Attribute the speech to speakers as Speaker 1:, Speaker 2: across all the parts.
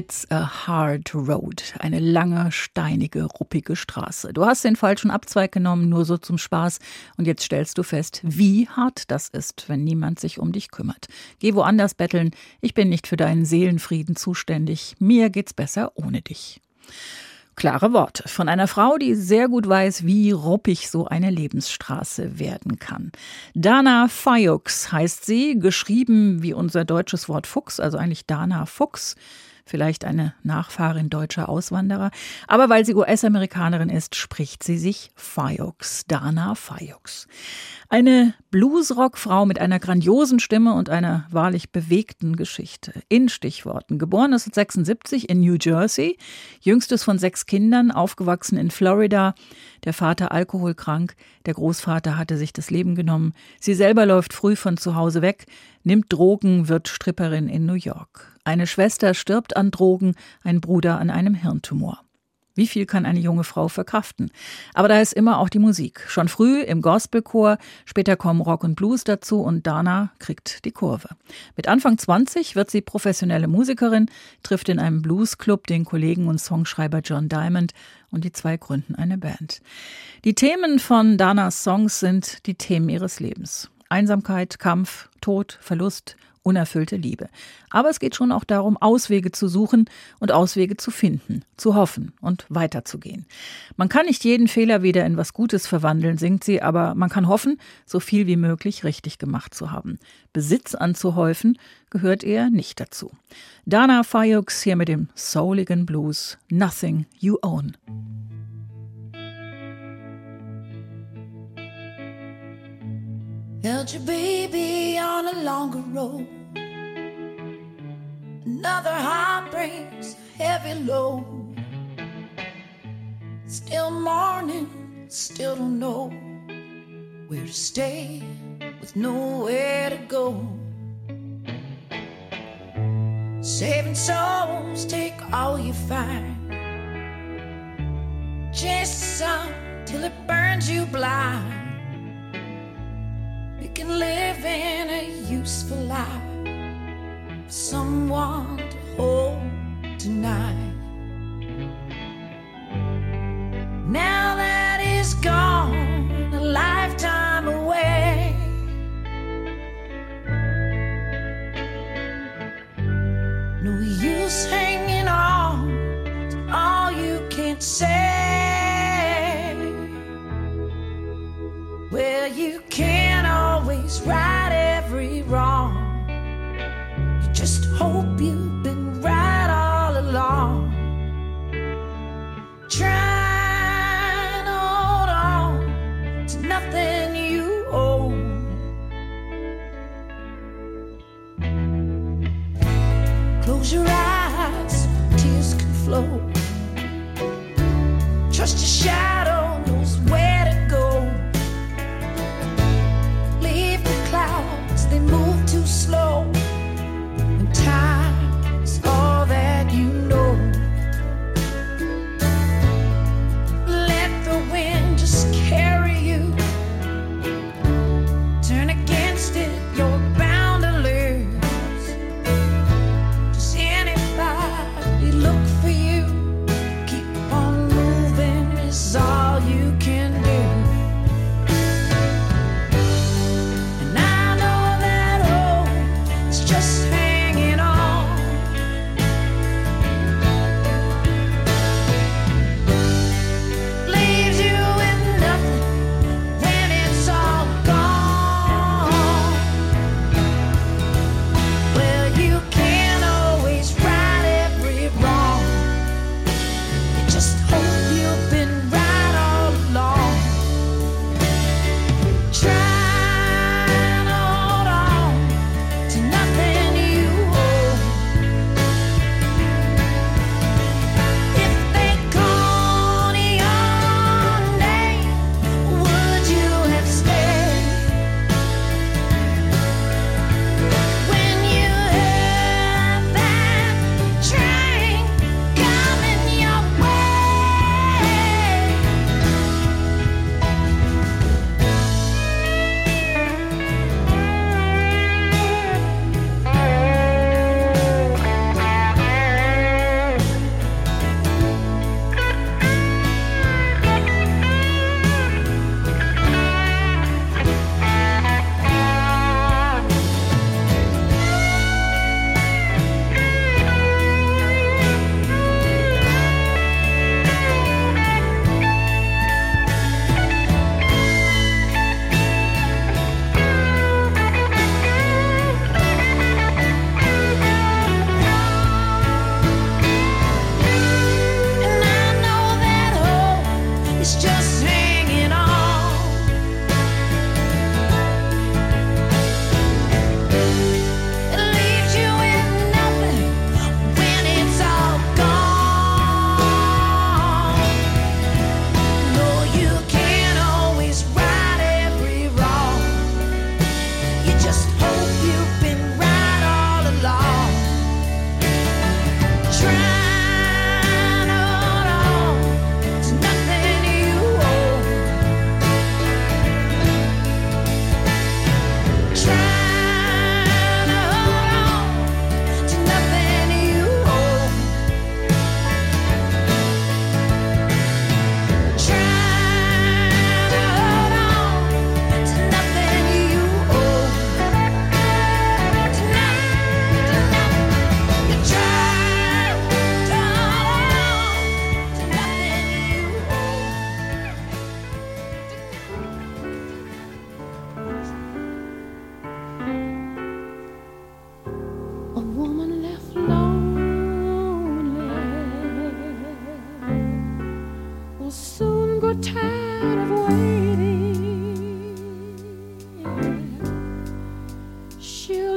Speaker 1: It's a hard road. Eine lange, steinige, ruppige Straße. Du hast den falschen Abzweig genommen, nur so zum Spaß. Und jetzt stellst du fest, wie hart das ist, wenn niemand sich um dich kümmert. Geh woanders betteln. Ich bin nicht für deinen Seelenfrieden zuständig. Mir geht's besser ohne dich. Klare Worte von einer Frau, die sehr gut weiß, wie ruppig so eine Lebensstraße werden kann. Dana Fayux heißt sie, geschrieben wie unser deutsches Wort Fuchs, also eigentlich Dana Fuchs.
Speaker 2: Vielleicht eine Nachfahrin deutscher Auswanderer. Aber weil sie US-Amerikanerin ist, spricht sie sich Fayux, Dana Fayux. Eine Bluesrock-Frau mit einer grandiosen Stimme und einer wahrlich bewegten Geschichte. In Stichworten. Geboren 1976 in New Jersey, jüngstes von sechs Kindern, aufgewachsen in Florida. Der Vater alkoholkrank, der Großvater hatte sich das Leben genommen. Sie selber läuft früh von zu Hause weg, nimmt Drogen, wird Stripperin in New York. Eine Schwester stirbt an Drogen, ein Bruder an einem Hirntumor. Wie viel kann eine junge Frau verkraften? Aber da ist immer auch die Musik. Schon früh im Gospelchor, später kommen Rock und Blues dazu und Dana kriegt die Kurve. Mit Anfang 20 wird sie professionelle Musikerin, trifft in einem Bluesclub den Kollegen und Songschreiber John Diamond und die zwei gründen eine Band. Die Themen von Danas Songs sind die Themen ihres Lebens. Einsamkeit, Kampf, Tod, Verlust, unerfüllte Liebe. Aber es geht schon auch darum, Auswege zu suchen und Auswege zu finden, zu hoffen und weiterzugehen. Man kann nicht jeden Fehler wieder in was Gutes verwandeln, singt sie, aber man kann hoffen, so viel wie möglich richtig gemacht zu haben. Besitz anzuhäufen gehört eher nicht dazu. Dana Fayux hier mit dem souligen Blues Nothing You Own.
Speaker 1: Held your baby on a longer road. Another heart brings a heavy load. Still mourning, still don't know where to stay with nowhere to go. Saving souls, take all you find. Chase the sun till it burns you blind. Can live in a useful life someone to hold tonight. Close your eyes, tears can flow. Trust your shadow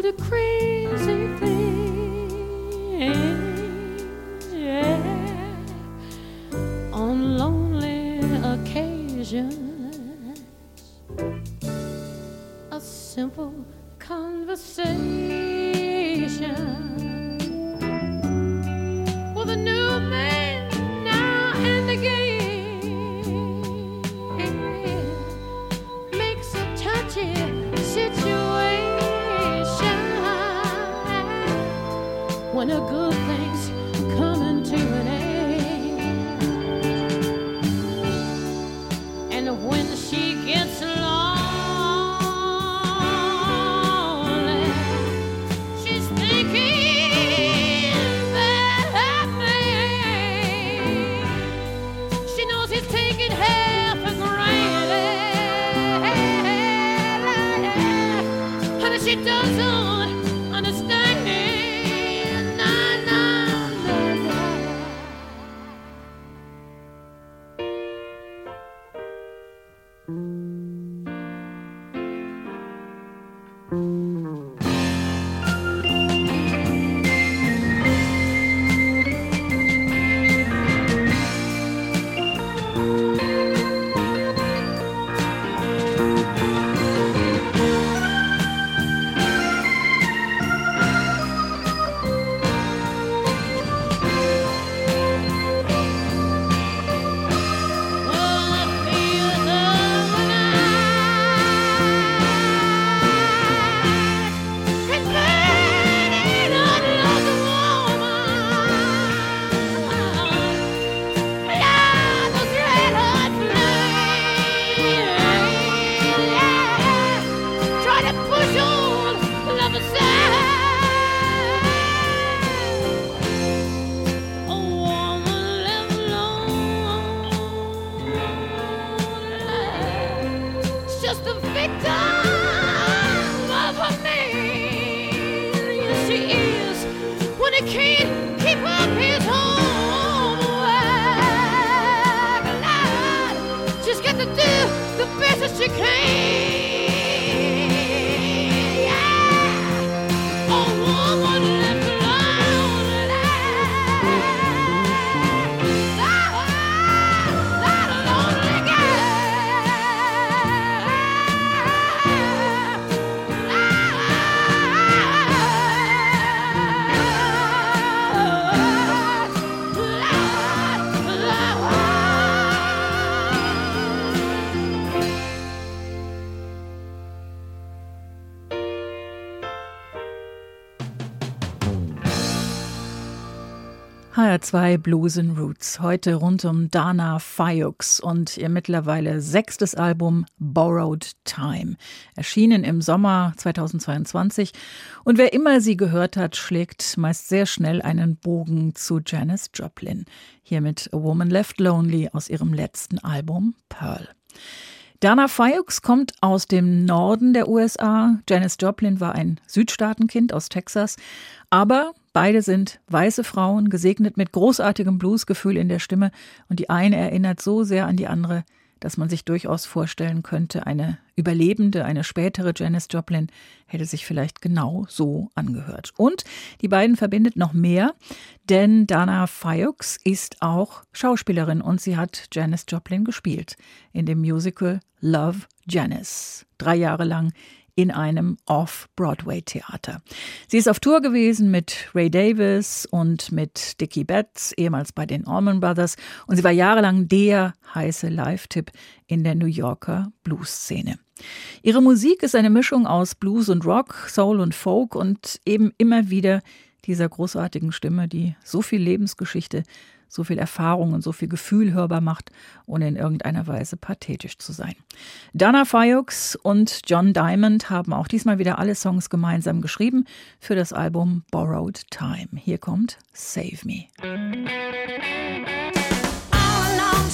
Speaker 1: The crazy thing. Yeah. On lonely occasions, a simple conversation.
Speaker 2: HR2 Blues and Roots. Heute rund um Dana Fayux und ihr mittlerweile sechstes Album Borrowed Time. Erschienen im Sommer 2022. Und wer immer sie gehört hat, schlägt meist sehr schnell einen Bogen zu Janis Joplin. Hier mit A Woman Left Lonely aus ihrem letzten Album Pearl. Dana Fayux kommt aus dem Norden der USA. Janis Joplin war ein Südstaatenkind aus Texas. Aber Beide sind weiße Frauen, gesegnet mit großartigem Bluesgefühl in der Stimme und die eine erinnert so sehr an die andere, dass man sich durchaus vorstellen könnte, eine Überlebende, eine spätere Janis Joplin hätte sich vielleicht genau so angehört. Und die beiden verbindet noch mehr, denn Dana Fayux ist auch Schauspielerin und sie hat Janis Joplin gespielt in dem Musical Love Janis. Drei Jahre lang in einem Off-Broadway-Theater. Sie ist auf Tour gewesen mit Ray Davis und mit Dickie Betts, ehemals bei den Allman Brothers, und sie war jahrelang der heiße Live-Tipp in der New Yorker Blues-Szene. Ihre Musik ist eine Mischung aus Blues und Rock, Soul und Folk und eben immer wieder dieser großartigen Stimme, die so viel Lebensgeschichte so viel Erfahrung und so viel Gefühl hörbar macht, ohne in irgendeiner Weise pathetisch zu sein. Dana Fayux und John Diamond haben auch diesmal wieder alle Songs gemeinsam geschrieben für das Album Borrowed Time. Hier kommt Save Me.
Speaker 1: All along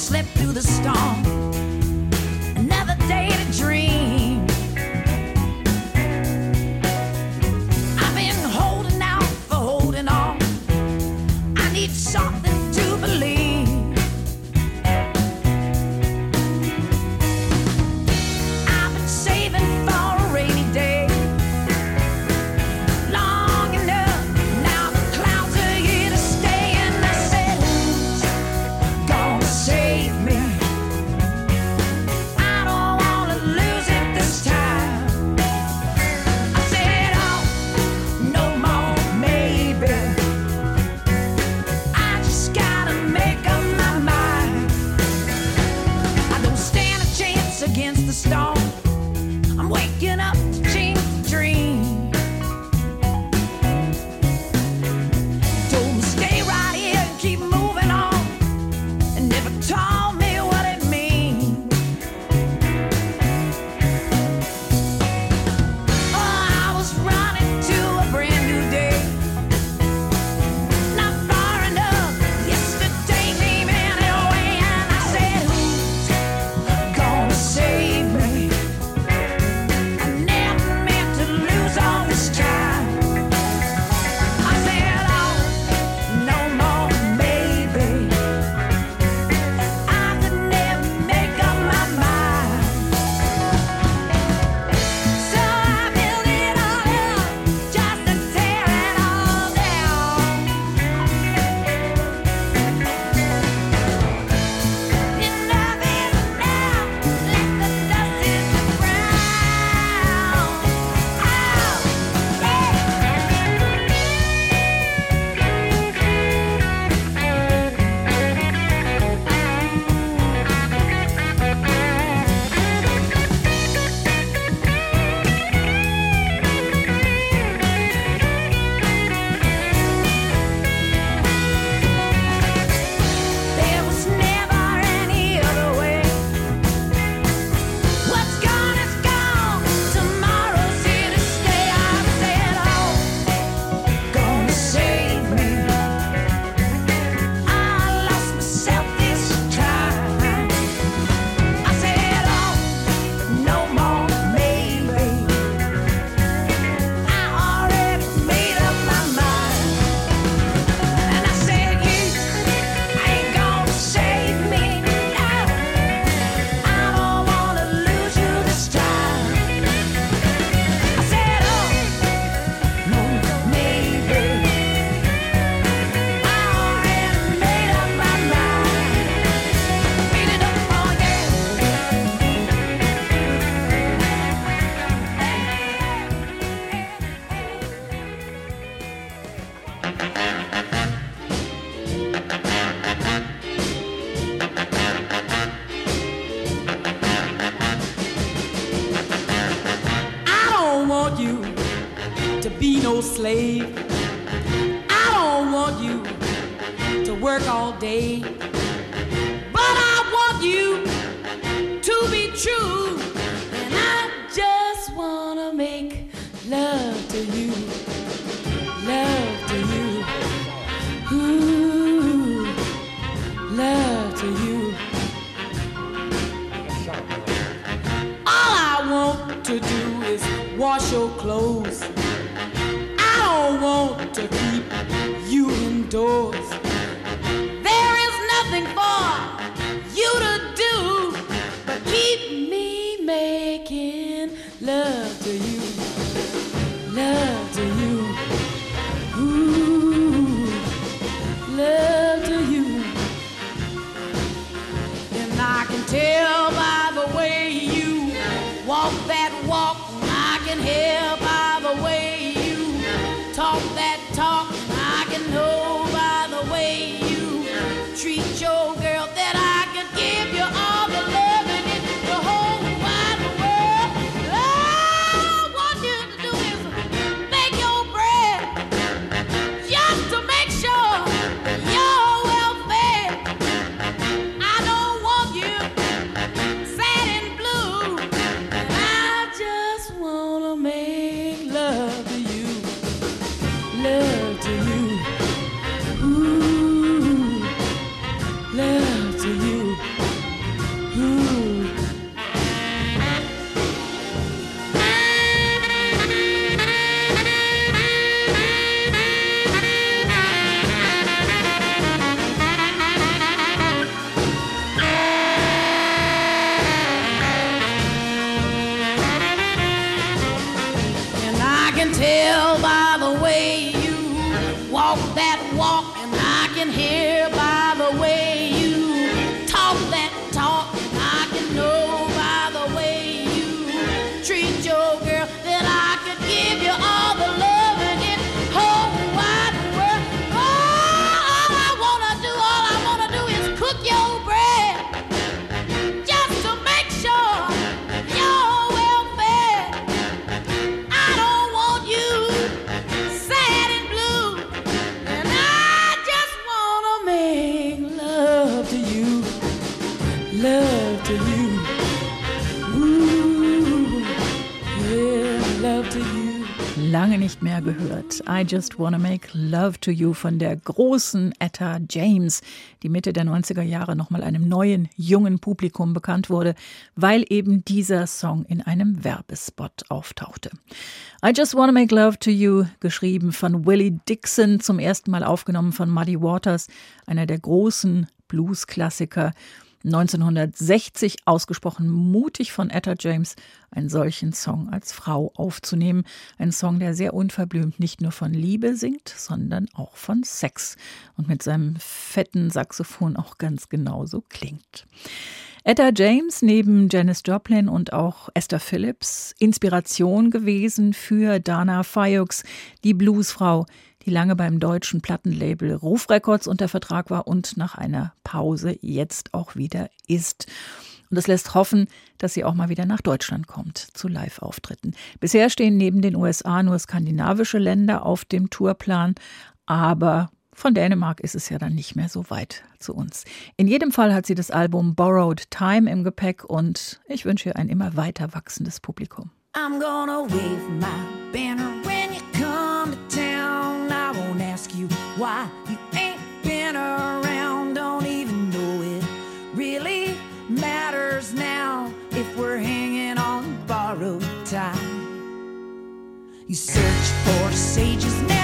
Speaker 1: wash your clothes. I don't want to
Speaker 3: keep you
Speaker 2: indoors. Gehört. I Just Wanna Make Love to You von der großen Etta James, die Mitte der 90er Jahre nochmal einem neuen, jungen Publikum bekannt wurde, weil eben dieser Song in einem Werbespot auftauchte. I Just Wanna Make Love to You, geschrieben von Willie Dixon, zum ersten Mal aufgenommen von Muddy Waters, einer der großen Blues-Klassiker. 1960 ausgesprochen mutig von Etta James, einen solchen Song als Frau aufzunehmen. Ein Song, der sehr unverblümt nicht nur von Liebe singt, sondern auch von Sex und mit seinem fetten Saxophon auch ganz genauso klingt. Etta James neben Janis Joplin und auch Esther Phillips Inspiration gewesen für Dana Fayux, die Bluesfrau, die lange beim deutschen Plattenlabel Ruf Records unter Vertrag war und nach einer Pause jetzt auch wieder ist. Und es lässt hoffen, dass sie auch mal wieder nach Deutschland kommt zu Live-Auftritten. Bisher stehen neben den USA nur skandinavische Länder auf dem Tourplan, aber von Dänemark ist es ja dann nicht mehr so weit zu uns. In jedem Fall hat sie das Album Borrowed Time im Gepäck und ich wünsche ihr ein immer weiter wachsendes Publikum. I'm gonna wave my banner when you come to town. Why you ain't been around. Don't even know it really matters now if we're hanging on borrowed time. You search for sages, never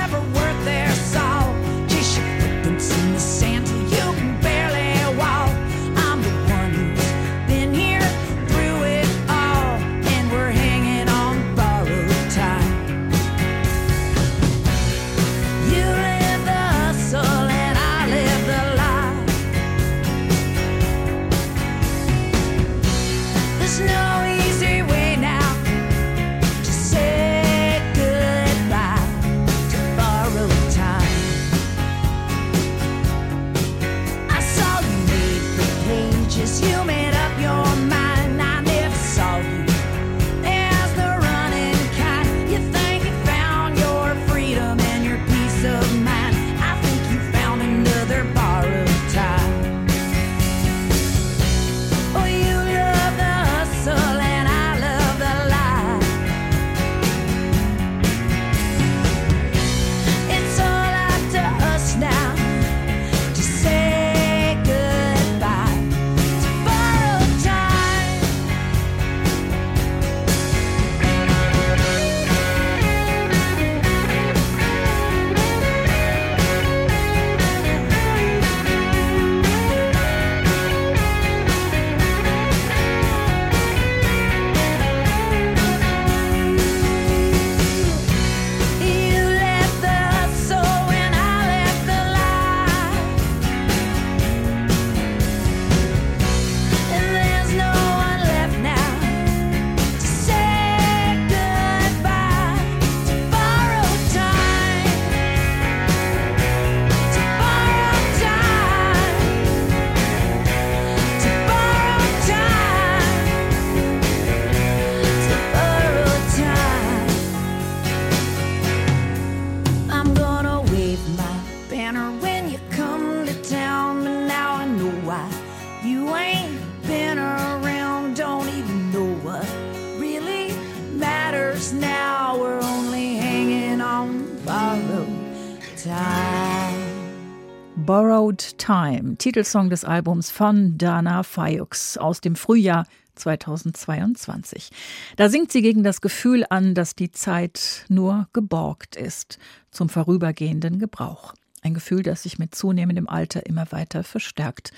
Speaker 2: Time, Titelsong des Albums von Dana Fayux aus dem Frühjahr 2022. Da singt sie gegen das Gefühl an, dass die Zeit nur geborgt ist zum vorübergehenden Gebrauch. Ein Gefühl, das sich mit zunehmendem Alter immer weiter verstärkt.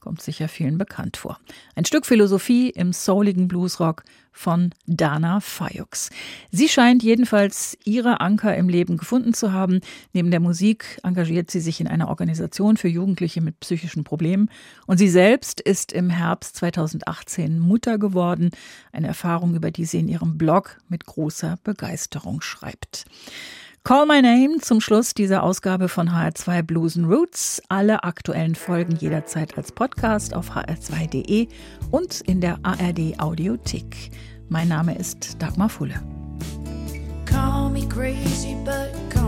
Speaker 2: Kommt sicher vielen bekannt vor. Ein Stück Philosophie im souligen Bluesrock von Dana Fayux. Sie scheint jedenfalls ihre Anker im Leben gefunden zu haben. Neben der Musik engagiert sie sich in einer Organisation für Jugendliche mit psychischen Problemen. Und sie selbst ist im Herbst 2018 Mutter geworden. Eine Erfahrung, über die sie in ihrem Blog mit großer Begeisterung schreibt. Call My Name zum Schluss dieser Ausgabe von HR2 Blues and Roots. Alle aktuellen Folgen jederzeit als Podcast auf hr2.de und in der ARD Audiothek. Mein Name ist Dagmar Fulle.
Speaker 1: Call me crazy, but call